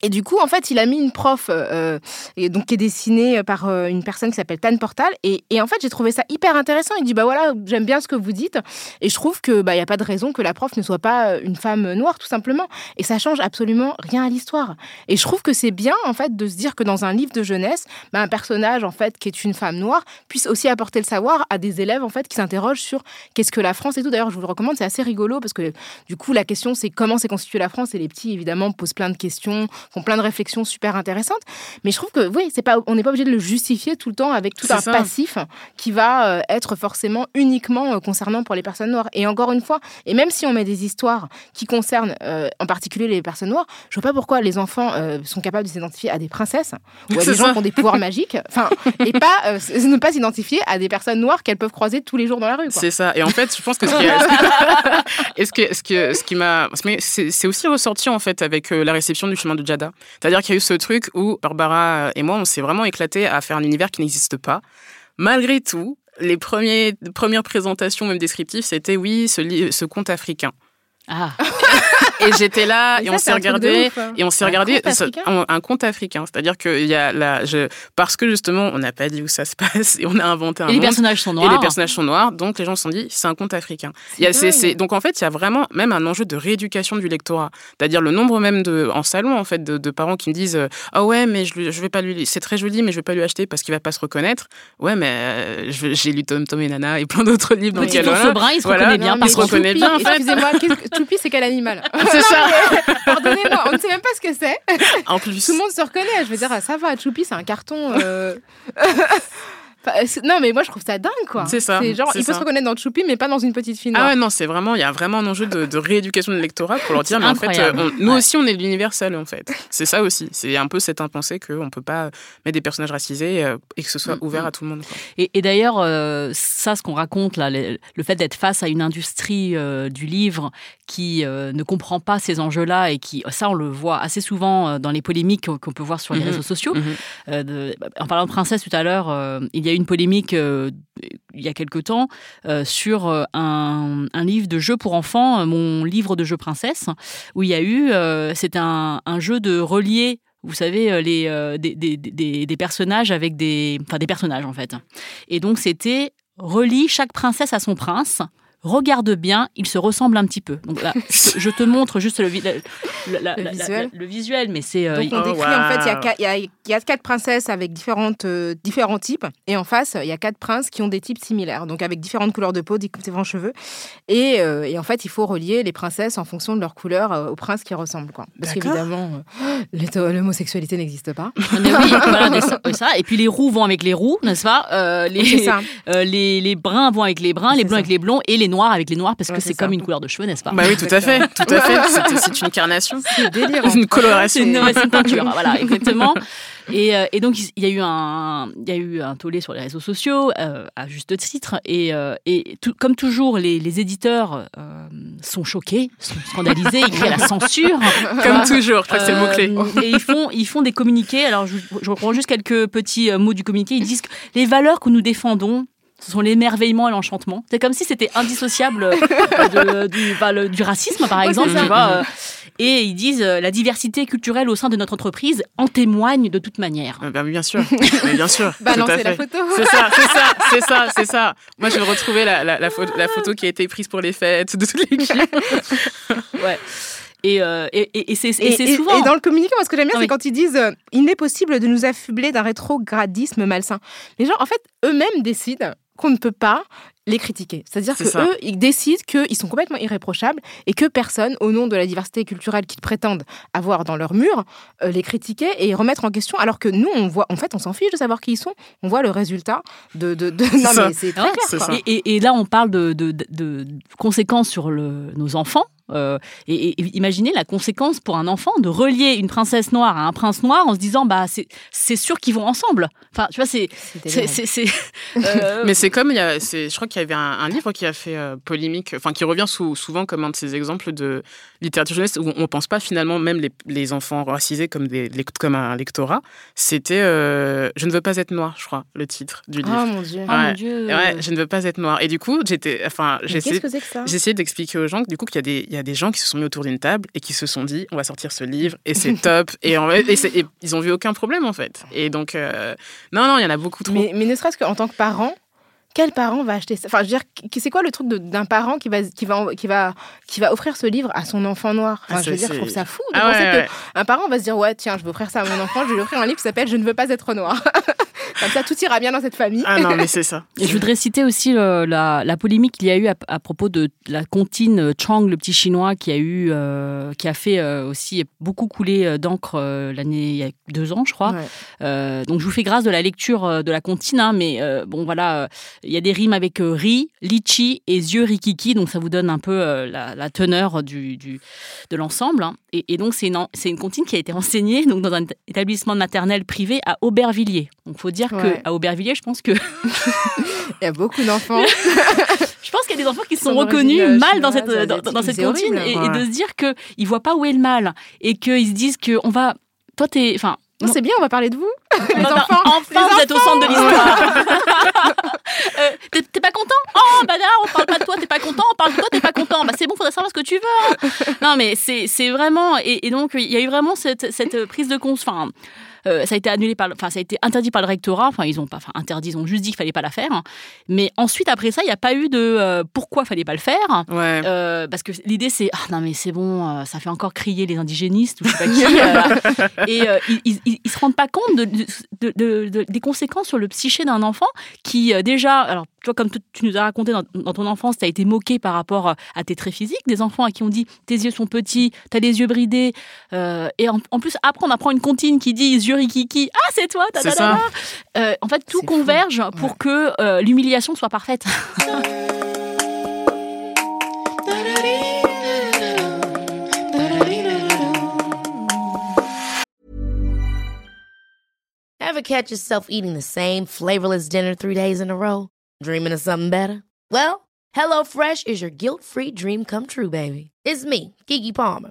Et du coup, en fait, il a mis une prof, euh, et donc qui est dessinée par euh, une personne qui s'appelle Tan Portal. Et, et en fait, j'ai trouvé ça hyper intéressant. Il dit bah voilà, j'aime bien ce que vous dites, et je trouve que bah il y a pas de raison que la prof ne soit pas euh, une femme noire, tout simplement. Et ça change absolument rien à l'histoire. Et je trouve que c'est bien en fait de se dire que dans un livre de jeunesse, bah, un personnage en fait qui est une femme noire puisse aussi apporter le savoir à des élèves en fait qui s'interrogent sur qu'est-ce que la France et tout. D'ailleurs, je vous le recommande, c'est assez rigolo parce que du coup, la question c'est comment s'est constituée la France? Et les petits évidemment posent plein de questions font plein de réflexions super intéressantes. Mais je trouve que oui, c'est pas, on n'est pas obligé de le justifier tout le temps avec tout un ça. passif qui va euh, être forcément uniquement euh, concernant pour les personnes noires. Et encore une fois, et même si on met des histoires qui concernent euh, en particulier les personnes noires, je vois pas pourquoi les enfants euh, sont capables de s'identifier à des princesses ou à des gens qui ont des pouvoirs magiques, enfin, et pas euh, ne pas s'identifier à des personnes noires qu'elles peuvent croiser tous les jours dans la rue. C'est ça. Et en fait, je pense que ce qui, est- *laughs* ce que, ce que, ce qui m'a, mais c'est aussi ressorti en fait avec la réception du chemin de C'est-à-dire qu'il y a eu ce truc où Barbara et moi, on s'est vraiment éclaté à faire un univers qui n'existe pas. Malgré tout, les premiers, premières présentations, même descriptives, c'était oui, ce, ce conte africain. Ah, *laughs* Et j'étais là, Mais et ça, on s'est regardé, ouf, hein. et on s'est Un regardé conte ça- africain un, conte africain. C'est-à-dire que il y a la, je, parce que justement, on n'a pas dit où ça se *laughs* passe, et on a inventé un et les monde. personnages sont Et noirs. les personnages sont noirs, donc les gens se sont dit, c'est un conte africain. Il y a- c'est- dingue. c'est- donc en fait, il y a vraiment même un enjeu de rééducation du lectorat. C'est-à-dire le nombre même de, en salon, en fait, de, de parents qui me disent, euh, ah ouais, mais je, je vais pas lui, c'est très joli, mais je vais pas lui acheter parce qu'il va pas se reconnaître. Ouais, mais euh, j'ai lu Tom Tom et Nana et plein d'autres livres. Petit donc, brun, il se Voilà. reconnaît bien. Mais se reconnaît bien, en fait. Excusez-moi, Choupi, c'est quel animal? *laughs* *laughs* C'est ça. Pardonnez-moi, on ne sait même pas ce que c'est. En plus. Tout le monde se reconnaît. Je veux dire, ça va, Choupi, c'est un carton. euh, *laughs* non, mais moi, je trouve ça dingue, quoi. C'est ça, genre, c'est il peut ça. se reconnaître dans Choupi, mais pas dans une petite fille noire. Ah ouais, non, c'est vraiment, il y a vraiment un enjeu de, de rééducation de l'électorat pour leur dire, mais en fait, euh, on- nous Ouais. aussi, on est de l'universel, en fait. *laughs* C'est ça aussi. C'est un peu cette impensée qu'on ne peut pas mettre des personnages racisés euh, et que ce soit Mm, ouvert mm. à tout le monde. quoi. Et, et d'ailleurs, euh, ça, ce qu'on raconte là, le, le fait d'être face à une industrie euh, du livre qui euh, ne comprend pas ces enjeux-là et qui, ça, on le voit assez souvent euh, dans les polémiques qu'on peut voir sur les Mhm. réseaux sociaux. Mhm. Euh, de- en parlant de princesse tout à l'heure, euh, il y a eu une polémique euh, il y a quelque temps euh, sur euh, un, un livre de jeu pour enfants, mon livre de jeu princesse, où il y a eu, c'est un, un jeu de relier. Vous savez, les, des, des- des- des personnages avec des. Enfin, des personnages, en fait. Et donc, c'était relie chaque princesse à son prince. Regarde bien, ils se ressemblent un petit peu. Donc là, *laughs* je je te montre juste le, vi- la- la- la- Le la- visuel. la- le visuel, mais c'est. euh, Donc on Oh, décrit en fait, il y, a waouh. quatre- il y a, il y a quatre princesses avec différentes, euh, différents types, et en face, il y a quatre princes qui ont des types similaires, donc avec différentes couleurs de peau, différents cheveux, et, euh, et en fait, il faut relier les princesses en fonction de leur couleur euh, aux princes qui ressemblent, quoi. Parce qu'évidemment, euh, *gasps* l'homosexualité n'existe pas. *laughs* Mais oui, *laughs* voilà, mais ça, ça. Et puis les roux vont avec les roux, n'est-ce pas? Euh, les, ça. euh, les, les bruns vont avec les bruns, les ça. avec les blonds et les noirs avec les noirs parce que Ouais, c'est c'est comme une couleur de cheveux, n'est-ce pas Bah oui, tout à fait, tout à fait. C'est- une carnation, C'est délire. une coloration. une, une peinture, *laughs* voilà, exactement. Et, euh, et donc, il y a eu un, il y a eu un tollé sur les réseaux sociaux, euh, à juste titre. Et, euh, et tout- comme toujours, les, les éditeurs euh, sont choqués, sont scandalisés, ils crient à la *laughs* censure. Comme toujours, je crois que c'est le mot-clé. Euh, et ils font, ils font des communiqués. Alors, je, je reprends juste quelques petits mots du communiqué. Ils disent que les valeurs que nous défendons, ce sont l'émerveillement et l'enchantement. C'est comme si c'était indissociable euh, *laughs* de- du, bah, le- du racisme, par exemple. tu vois, euh, et ils disent euh, la diversité culturelle au sein de notre entreprise en témoigne de toute manière. Bah, bien sûr, Mais bien sûr. *laughs* Bah c'est la photo. C'est ça, c'est ça, c'est ça, *laughs* c'est ça. Moi, je vais retrouver la, la, la, photo, la photo qui a été prise pour les fêtes de toute l'équipe. Ouais. Et, euh, et, et- et c'est souvent. et dans le communiqué, moi, ce que j'aime bien, Oui. c'est quand ils disent euh, il n'est possible de nous affubler d'un rétrogradisme malsain. Les gens, en fait, eux-mêmes décident qu'on ne peut pas les critiquer. C'est-à-dire C'est que ça. eux, ils décident qu'ils sont complètement irréprochables et que personne, au nom de la diversité culturelle qu'ils prétendent avoir dans leur mur, euh, les critiquer et remettre en question. Alors que nous, on voit, en fait, on s'en fiche de savoir qui ils sont. On voit le résultat de. de, de- Non, ça. mais c'est très Ouais, clair. Et, et- et là, on parle de, de- de- de conséquences sur le- nos enfants. Euh, et, et imaginez la conséquence pour un enfant de relier une princesse noire à un prince noir en se disant bah c'est c'est sûr qu'ils vont ensemble. Enfin, tu vois, c'est C'est c'est délirant. c'est- c'est- *laughs* euh, Mais c'est comme, il y a, c'est, je crois qu'il y avait un, un livre qui a fait euh, polémique, enfin qui revient sou- souvent comme un de ces exemples de littérature jeunesse où on ne pense pas finalement même les, les enfants racisés comme, des, les- comme un lectorat. C'était euh, Je ne veux pas être noir, je crois, le titre du livre. Oh mon dieu. oh mon. Dieu. Ouais, je ne veux pas être noir. Et du coup, j'étais, enfin, essayé d'expliquer aux gens que du coup qu'il y a des, il y a des gens qui se sont mis autour d'une table et qui se sont dit on va sortir ce livre et c'est *laughs* top et, en, et, et, ils ont vu aucun problème en fait. Et donc euh, non non il y en a beaucoup trop. Mais, mais ne serait-ce qu'en tant que parent, quel parent va acheter ça? Enfin, je veux dire, c'est quoi le truc d'un parent qui va, qui, va, qui, va, qui va offrir ce livre à son enfant noir? Enfin, ah, Je veux dire, je trouve ça fou de ah penser ouais, qu'un parent va se dire Ouais, tiens, je vais offrir ça à mon enfant, je vais lui offrir un livre qui s'appelle Je ne veux pas être noir. *laughs* Comme ça, tout ira bien dans cette famille. Ah non, mais c'est ça. Et je voudrais citer aussi euh, la, la, polémique qu'il y a eu à, propos de la comptine euh, Chang, le petit chinois, qui a eu, euh, qui a fait aussi beaucoup couler d'encre l'année il y a deux ans, je crois. donc je vous fais grâce de la lecture de la comptine, hein, mais bon voilà, il y a des rimes avec riz, litchi et yeux rikiki, donc ça vous donne un peu la, teneur du, du de l'ensemble. Hein. Et, donc c'est une, une comptine qui a été enseignée donc dans un établissement maternel privé à Aubervilliers. Donc faut dire qu'à Aubervilliers, je pense que. *laughs* Il y a beaucoup d'enfants. *laughs* je pense qu'il y a des enfants qui sont reconnus mal dans cette, dans, cette cantine et, de se dire qu'ils ne voient pas où est le mal et qu'ils se disent qu'on va. Toi, t'es. Enfin, non, c'est bien, on va parler de vous. *laughs* Les enfants. Enfin, vous êtes au centre de l'histoire. *laughs* euh, t'es pas content? Oh, bah là, on parle pas de toi, t'es pas content. On parle de toi, t'es pas content. Bah c'est bon, faudrait savoir ce que tu veux. Hein. Non, mais c'est vraiment. Et, et, donc, il y a eu vraiment cette, cette prise de conscience. Enfin, ça a été annulé par, enfin ça a été interdit par le rectorat. Enfin ils ont pas, enfin interdit, ils ont juste dit qu'il fallait pas la faire. Mais ensuite après ça, il n'y a pas eu de euh, pourquoi fallait pas le faire. Ouais. Euh, parce que l'idée c'est ah non mais c'est bon, ça fait encore crier les indigénistes ou je sais pas qui. *laughs* et ils, ils, se rendent pas compte de, de, des conséquences sur le psyché d'un enfant qui déjà, alors tu vois comme tu nous as raconté dans, ton enfance, tu as été moqué par rapport à tes traits physiques, des enfants à qui on dit tes yeux sont petits, tu as les yeux bridés, et en, en, plus après on apprend une comptine qui dit yeux Kiki, ah c'est toi, euh, en fait, tout converge pour que euh, l'humiliation soit parfaite. *laughs* Ever catch yourself eating the same flavorless dinner three days in a row? Dreaming of something better? Well, HelloFresh is your guilt-free dream come true, baby. It's me, Kiki Palmer.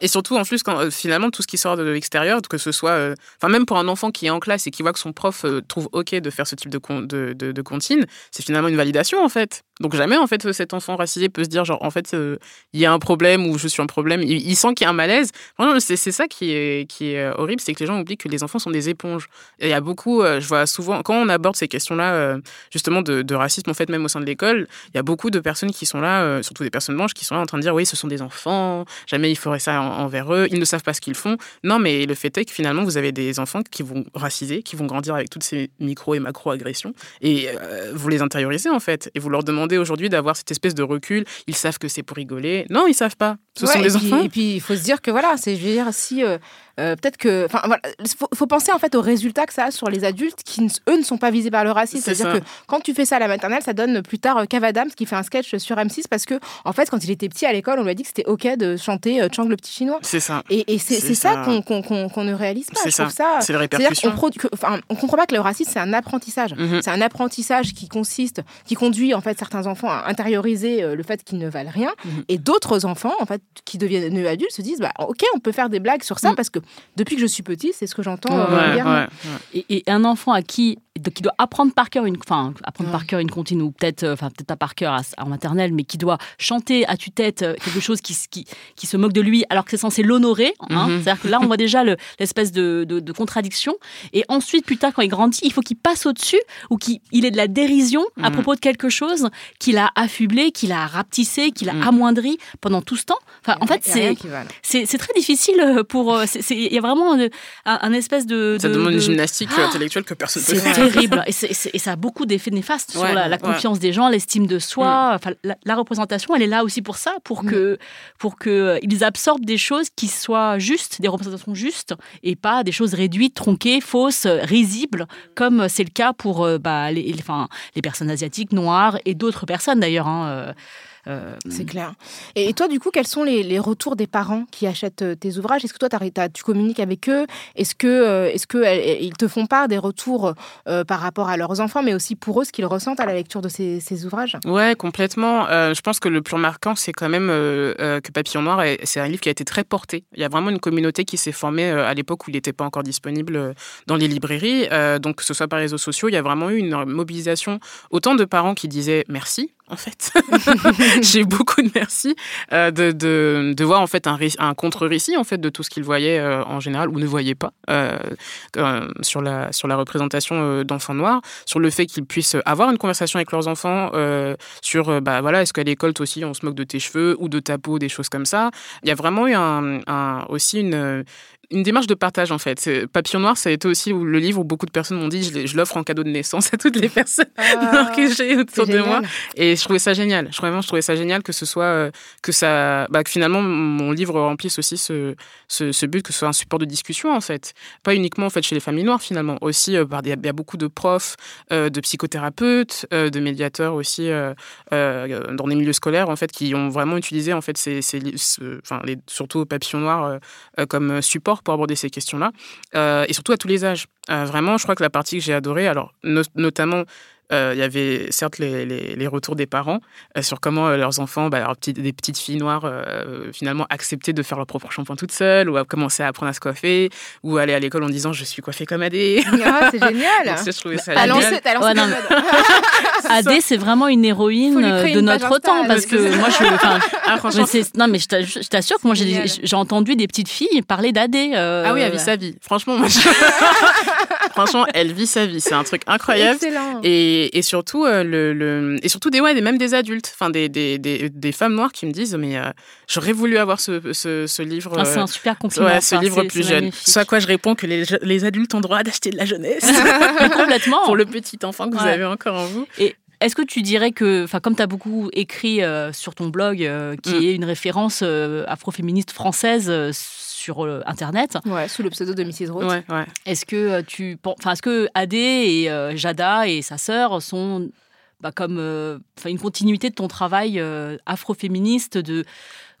Et surtout, en plus, quand euh, finalement, tout ce qui sort de l'extérieur, que ce soit. Euh, enfin, même pour un enfant qui est en classe et qui voit que son prof euh, trouve OK de faire ce type de, de, de, de comptine, c'est finalement une validation, en fait. Donc jamais en fait cet enfant racisé peut se dire genre en fait euh, il y a un problème ou je suis un problème. Il, sent qu'il y a un malaise. c'est ça qui est euh, horrible, c'est que les gens oublient que les enfants sont des éponges. il y a beaucoup, euh, je vois souvent quand on aborde ces questions-là justement de, de, racisme en fait même au sein de l'école, il y a beaucoup de personnes qui sont là, surtout des personnes blanches qui sont là en train de dire oui ce sont des enfants, jamais il ferait ça envers eux, ils ne savent pas ce qu'ils font. Non mais le fait est que finalement vous avez des enfants qui vont raciser, qui vont grandir avec toutes ces micro et macro agressions et vous les intériorisez en fait et vous leur demandez aujourd'hui d'avoir cette espèce de recul. Ils savent que c'est pour rigoler. Non, ils savent pas. Ce sont des enfants. Et puis, il faut se dire que voilà, c'est, je veux dire, si euh, euh, peut-être que, enfin, voilà, faut, faut, penser en fait aux résultats que ça a sur les adultes qui, eux, ne sont pas visés par le racisme. C'est-à-dire que quand tu fais ça à la maternelle, ça donne plus tard Kev euh, Adams qui fait un sketch sur M6 parce que, en fait, quand il était petit à l'école, on lui a dit que c'était ok de chanter Chang le petit chinois. C'est ça. Et, c'est, ça, qu'on, ne réalise pas. C'est ça. ça. C'est la répercussion. On, enfin, on comprend pas que le racisme c'est un apprentissage. Mhm. C'est un apprentissage qui consiste, qui conduit en fait certains enfants à intérioriser euh, le fait qu'ils ne valent rien, mhm. et d'autres enfants en fait qui deviennent adultes se disent bah ok on peut faire des blagues sur ça mhm. parce que depuis que je suis petit c'est ce que j'entends euh, et, un enfant à qui qui doit apprendre par cœur une, enfin apprendre par cœur une comptine ou peut-être, euh, enfin peut-être pas par cœur en maternelle, mais qui doit chanter à tue-tête quelque chose qui, qui, qui, se moque de lui alors que c'est censé l'honorer. Hein. C'est-à-dire que là on voit déjà l'espèce de, de, contradiction. Et ensuite plus tard quand il grandit, il faut qu'il passe au-dessus ou qu'il ait de la dérision à propos de quelque chose qu'il a affublé, qu'il a rapetissé, qu'il a mm. amoindri pendant tout ce temps. Enfin, en fait, c'est c'est très difficile euh, pour. Euh, il y a vraiment euh, un, espèce de. Ça demande une gymnastique ah intellectuelle que personne ne peut faire. *laughs* C'est terrible. Et, et, ça a beaucoup d'effets néfastes sur la, confiance des gens, l'estime de soi. Mm. Enfin, la, représentation, elle est là aussi pour ça, pour mm. que pour que ils absorbent des choses qui soient justes, des représentations justes, et pas des choses réduites, tronquées, fausses, risibles, comme c'est le cas pour bah, les, enfin, les personnes asiatiques, noires et d'autres personnes d'ailleurs. Hein, Euh, C'est clair. Et, et toi, du coup, quels sont les, les retours des parents qui achètent euh, tes ouvrages? Est-ce que toi, t'as- tu communiques avec eux? Est-ce que, euh, est-ce que elles- ils te font part des retours euh, par rapport à leurs enfants, mais aussi pour eux, ce qu'ils ressentent à la lecture de ces, ces ouvrages? Ouais, complètement. Euh, je pense que le plus marquant, c'est quand même euh, euh, que Papillon Noir, est- c'est un livre qui a été très porté. Il y a vraiment une communauté qui s'est formée euh, à l'époque où il n'était pas encore disponible dans les librairies. Euh, donc, que ce soit par les réseaux sociaux, il y a vraiment eu une mobilisation. Autant de parents qui disaient merci, en fait. *laughs* J'ai beaucoup de merci euh, de, de, de voir en fait un, un contre-récit en fait de tout ce qu'ils voyaient euh, en général ou ne voyaient pas euh, euh, sur la sur la représentation d'enfants noirs, sur le fait qu'ils puissent avoir une conversation avec leurs enfants sur bah voilà est-ce qu'à l'école aussi on se moque de tes cheveux ou de ta peau des choses comme ça. Il y a vraiment eu un- aussi une une démarche de partage en fait. Papillon Noir, ça a été aussi le livre où beaucoup de personnes m'ont dit je, l'offre en cadeau de naissance à toutes les personnes *laughs* noires que j'ai autour de moi. Et je trouvais ça génial. Je, vraiment, je trouvais ça génial que ce soit euh, que ça, bah, que finalement mon livre remplisse aussi ce, ce, ce but, que ce soit un support de discussion en fait, pas uniquement en fait chez les familles noires finalement, aussi euh, par des, il y a beaucoup de profs, euh, de psychothérapeutes, euh, de médiateurs aussi dans les milieux scolaires en fait qui ont vraiment utilisé en fait ces, ces li- ce- enfin les, surtout Papillon Noir comme support pour aborder ces questions-là euh, et surtout à tous les âges. Euh, vraiment, je crois que la partie que j'ai adorée, alors no- notamment il y avait certes les, les- les retours des parents euh, sur comment euh, leurs enfants, bah, leurs petites- des petites filles noires, euh, finalement acceptaient de faire leur propre shampoing toutes seules, ou à commencer à apprendre à se coiffer, ou aller à l'école en disant je suis coiffée comme Adé. Ah, c'est *laughs* génial Donc ça, je trouvais ça T'as Adé- génial. lancé, t'as lancé Ouais. *laughs* Adé, c'est vraiment une héroïne de notre temps parce que moi je *laughs* Ah, franchement, mais c'est- non mais je t'a- je t'assure que moi j'ai entendu des petites filles parler d'Adé euh, Ah oui, elle vit sa vie. Franchement, moi, je- franchement, elle vit sa vie. C'est un truc incroyable. Excellent. Et, et surtout, euh, le, le- et surtout des, ouais, des, même des adultes, enfin des, des, des, femmes noires qui me disent Mais euh, j'aurais voulu avoir ce, ce, ce livre. Ah, c'est euh, un super compliment. Ouais, ce Enfin, livre plus jeune. magnifique. Ce à quoi je réponds que les, les adultes ont droit d'acheter de la jeunesse *laughs* complètement. pour le petit enfant que vous avez encore en vous. Est-ce que tu dirais que, enfin, comme tu as beaucoup écrit euh, sur ton blog, euh, qui Mm. est une référence euh, afroféministe française euh, sur euh, Internet, Ouais, sous le pseudo de Mrs. Roth. Ouais, ouais. est-ce que euh, tu, enfin, est-ce que Adé et euh, Jada et sa sœur sont bah, comme, euh, enfin, une continuité de ton travail euh, afroféministe de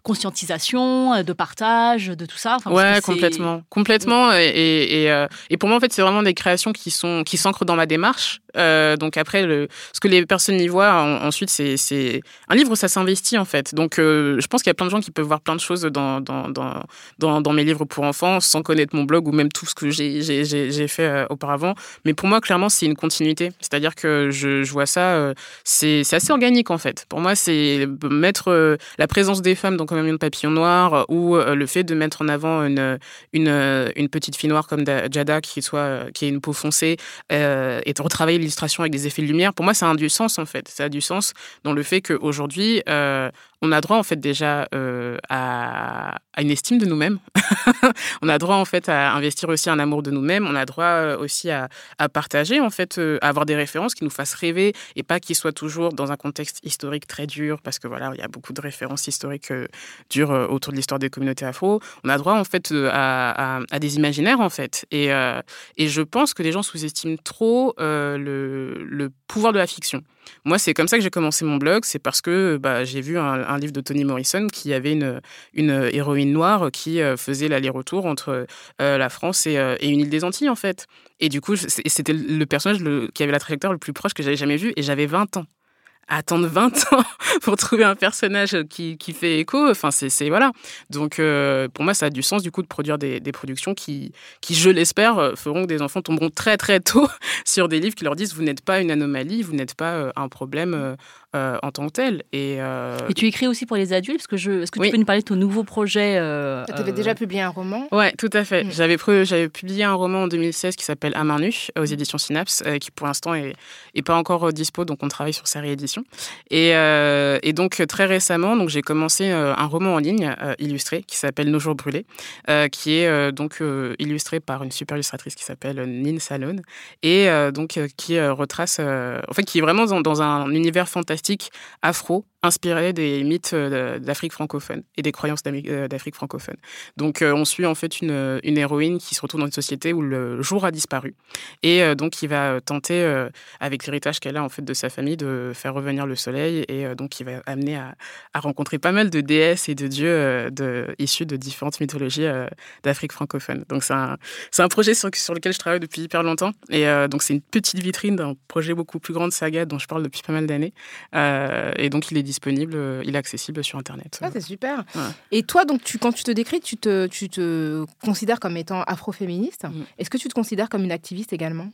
conscientisation, de partage, de tout ça? Enfin, Ouais, complètement, complètement. Et, et, et, euh, et pour moi, en fait, c'est vraiment des créations qui sont qui s'ancrent dans ma démarche. Euh, donc après, ce que les personnes y voient en- ensuite, c'est un livre, ça s'investit en fait. Donc euh, je pense qu'il y a plein de gens qui peuvent voir plein de choses dans mes livres pour enfants sans connaître mon blog ou même tout ce que j'ai fait euh, auparavant. Mais pour moi, clairement, c'est une continuité. C'est-à-dire que je, vois ça, c'est assez organique en fait. Pour moi, c'est mettre la présence des femmes dans Comme un million de papillons noirs ou le fait de mettre en avant une petite fille noire comme Da- Jada qui soit qui a une peau foncée et de retravailler l'illustration avec des effets de lumière. Pour moi ça a du sens en fait. Ça a du sens dans le fait qu'aujourd'hui euh, on a droit en fait déjà euh, à, une estime de nous-mêmes. *laughs* On a droit en fait à investir aussi un amour de nous-mêmes. On a droit euh, aussi à, partager en fait euh, à avoir des références qui nous fassent rêver et pas qu'ils soient toujours dans un contexte historique très dur parce que voilà il y a beaucoup de références historiques euh, dures euh, autour de l'histoire des communautés afro. On a droit en fait euh, à, des imaginaires en fait. Et, euh, je pense que les gens sous-estiment trop euh, le pouvoir de la fiction moi, c'est comme ça que j'ai commencé mon blog. C'est parce que bah, j'ai vu un, livre de Toni Morrison qui avait une, une héroïne noire qui euh, faisait l'aller-retour entre euh, la France et, euh, une île des Antilles, en fait. Et du coup, c'était le personnage qui avait la trajectoire le plus proche que j'avais jamais vu. Et j'avais 20 ans. Attendre 20 *laughs* ans pour trouver un personnage qui, qui fait écho, enfin, c'est voilà. Donc, euh, pour moi, ça a du sens, du coup, de produire des, des productions qui, qui, je l'espère, euh, feront que des enfants tomberont très, très tôt *laughs* sur des livres qui leur disent Vous n'êtes pas une anomalie, vous n'êtes pas euh, un problème euh, en tant que tel. Et, euh, Et tu écris aussi pour les adultes Parce que je, est-ce que Oui. tu peux nous parler de ton nouveau projet euh, Tu avais euh, déjà publié un roman? Ouais, tout à fait. Mm. J'avais publié un roman en 2016 qui s'appelle À main nue aux éditions Synapse, euh, qui pour l'instant est, est pas encore dispo, donc on travaille sur sa réédition. Et, euh, et donc très récemment, donc j'ai commencé euh, un roman en ligne euh, illustré qui s'appelle Nos jours brûlés, euh, qui est euh, donc euh, illustré par une super illustratrice qui s'appelle euh, Nin Salone et euh, donc euh, qui euh, retrace, euh, en fait, qui est vraiment dans, dans un univers fantastique afro inspiré des mythes d'Afrique francophone et des croyances d'Afrique francophone. Donc, on suit en fait une, une, héroïne qui se retrouve dans une société où le jour a disparu. Et donc, il va tenter, avec l'héritage qu'elle a en fait de sa famille, de faire revenir le soleil. Et donc, il va amener à, rencontrer pas mal de déesses et de dieux de, issus de différentes mythologies d'Afrique francophone. Donc, c'est un, un, projet sur, sur, lequel je travaille depuis hyper longtemps. Et donc, c'est une petite vitrine d'un projet beaucoup plus grand de saga dont je parle depuis pas mal d'années. et donc, il est disponible, euh, il est accessible sur Internet. Ah, c'est super. Et toi, donc, tu, quand tu te décris, tu te, tu te considères comme étant afroféministe. Mm. Est-ce que tu te considères comme une activiste également?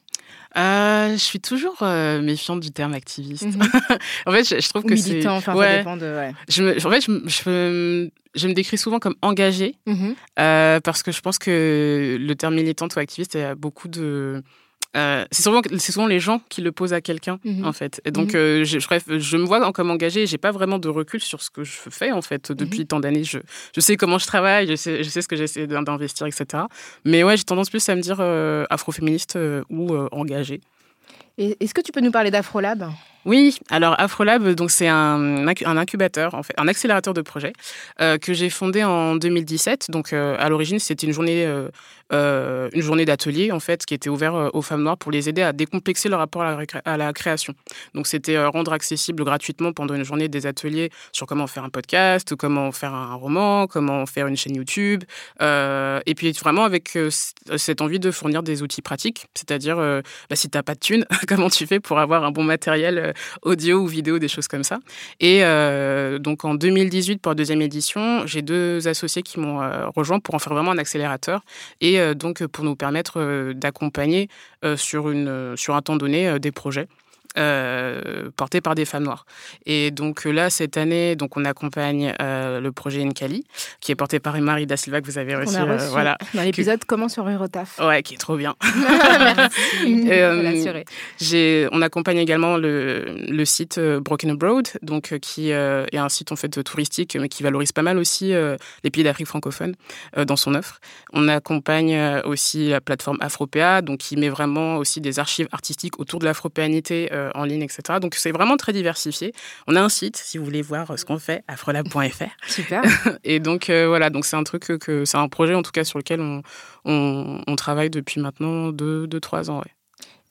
Euh, je suis toujours euh, méfiante du terme activiste. Mhm. *laughs* en fait, je, trouve que c'est. enfin, ça dépend de. Je me, en fait, je, je, je, me décris souvent comme engagée mhm. parce que je pense que le terme militante ou activiste a beaucoup de euh, c'est souvent, souvent les gens qui le posent à quelqu'un, mhm. en fait. Et donc, mhm. euh, je, je me vois comme engagée j'ai pas vraiment de recul sur ce que je fais, en fait. Depuis mhm. tant d'années, je, je, sais comment je travaille, je sais, je sais ce que j'essaie d'investir, etc. Mais ouais, j'ai tendance plus à me dire euh, afroféministe ou engagée. Est-ce que tu peux nous parler d'Afrolab? Oui, alors Afrolab, donc c'est un, incubateur, en fait, un accélérateur de projet euh, que j'ai fondé en 2017. Donc euh, à l'origine, c'était une journée, euh, journée d'atelier en fait, qui était ouverte aux femmes noires pour les aider à décomplexer leur rapport à la, à la création. Donc c'était rendre accessible gratuitement pendant une journée des ateliers sur comment faire un podcast, comment faire un roman, comment faire une chaîne YouTube, et puis vraiment avec cette envie de fournir des outils pratiques, c'est-à-dire bah, si t'as pas de thunes, *laughs* comment tu fais pour avoir un bon matériel audio ou vidéo, des choses comme ça. Et euh, donc en 2018, pour la deuxième édition, j'ai deux associés qui m'ont euh, rejoint pour en faire vraiment un accélérateur et euh, donc pour nous permettre d'accompagner sur, une, sur un temps donné des projets. Euh, porté par des femmes noires. Et donc là, cette année, donc on accompagne euh, le projet Nkali, qui est porté par Marie Da Silva, que vous avez euh, reçu, voilà, dans l'épisode Comment sur Eurotaf. Ouais, qui est trop bien. *laughs* *laughs* Merci. on accompagne également le, le site Broken Abroad, donc, qui est un site en fait touristique, mais qui valorise pas mal aussi les pays d'Afrique francophone dans son offre. On accompagne aussi la plateforme Afropéa, donc qui met vraiment aussi des archives artistiques autour de l'afropéanité euh, en ligne, etc. Donc c'est vraiment très diversifié. On a un site, si vous voulez voir ce qu'on fait, afrolab.fr. *laughs* Super. *laughs* Et donc euh, voilà, donc c'est un truc que, c'est un projet en tout cas sur lequel on, on, travaille depuis maintenant 2-3 deux, trois ans.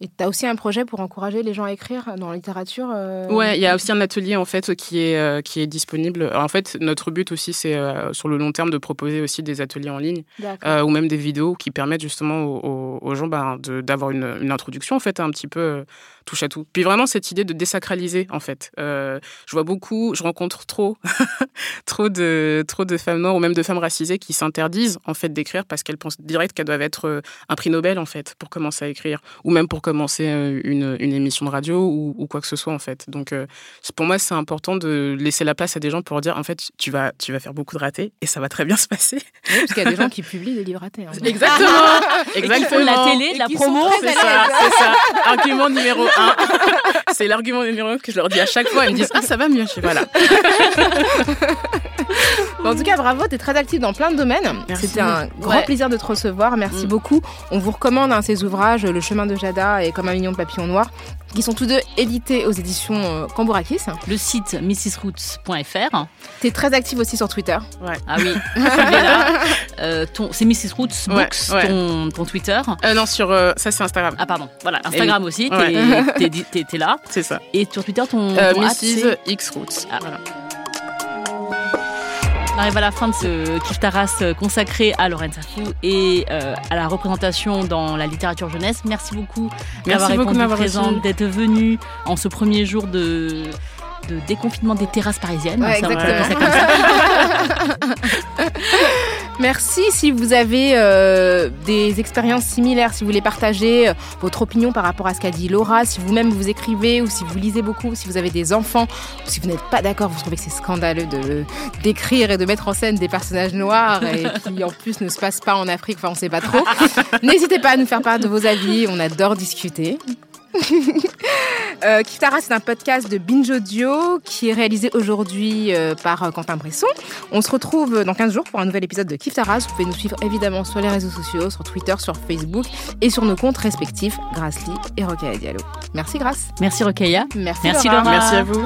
Et tu as aussi un projet pour encourager les gens à écrire dans la littérature euh... Ouais, il y a aussi un atelier en fait qui est, euh, qui est disponible. en fait, notre but aussi, c'est euh, sur le long terme de proposer aussi des ateliers en ligne euh, ou même des vidéos qui permettent justement aux, aux, gens ben, d'avoir une, une, introduction en fait un petit peu touche à tout. Puis vraiment cette idée de désacraliser en fait. je vois beaucoup, je rencontre trop, *laughs* trop de trop de femmes noires ou même de femmes racisées qui s'interdisent en fait d'écrire parce qu'elles pensent direct qu'elles doivent être un prix Nobel en fait pour commencer à écrire ou même pour commencer euh, une, une émission de radio ou, quoi que ce soit en fait. Donc euh, pour moi c'est important de laisser la place à des gens pour dire en fait tu vas tu vas faire beaucoup de ratés et ça va très bien *laughs* se passer. parce qu'il y a des gens qui publient des livres ratés. Hein. Exactement, *laughs* exactement. la télé, de la promo, c'est ça, c'est ça. Argument numéro un. *laughs* c'est l'argument numéro un que je leur dis à chaque fois. Ils me disent ah ça va mieux. Je voilà. En tout cas, bravo, tu es très active dans plein de domaines. C'était un grand plaisir de te recevoir. Merci mm. beaucoup. On vous recommande hein, ces ouvrages, Le chemin de Jada et Comme un million de papillons noirs, qui sont tous deux édités aux éditions euh, Cambourakis. Le site mrsroots.fr. Tu es très active aussi sur Twitter. Ouais. Ah oui, *laughs* euh, c'est Mrs. Roots Books, ton, Twitter. Euh, non, sur ça c'est Instagram. Ah pardon, voilà, Instagram aussi, t'es es, là. *laughs* C'est ça. Et sur Twitter, ton, ton Mrs. X Roots. Ah. Voilà. On arrive à la fin de ce Kif Taras consacré à Lorenza Fou et euh, à la représentation dans la littérature jeunesse. Merci beaucoup d'avoir répondu présente, d'être venu en ce premier jour de de déconfinement des terrasses parisiennes. exactement. *laughs* Merci. Si vous avez euh, des expériences similaires, si vous voulez partager euh, votre opinion par rapport à ce qu'a dit Laura, si vous-même vous écrivez ou si vous lisez beaucoup, si vous avez des enfants, ou si vous n'êtes pas d'accord, vous trouvez que c'est scandaleux de d'écrire et de mettre en scène des personnages noirs et *laughs* qui en plus ne se passent pas en Afrique, enfin on sait pas trop. N'hésitez pas à nous faire part de vos avis, on adore discuter. *laughs* euh, Kiftara, c'est un podcast de Binge Audio qui est réalisé aujourd'hui euh, par euh, Quentin Bresson. On se retrouve dans 15 jours pour un nouvel épisode de Kiftara. Vous pouvez nous suivre évidemment sur les réseaux sociaux, sur Twitter, sur Facebook et sur nos comptes respectifs, Grassly et Rokhaya Diallo. Merci Grace. Merci Rokhaya. Merci, Merci Laura. Merci à vous.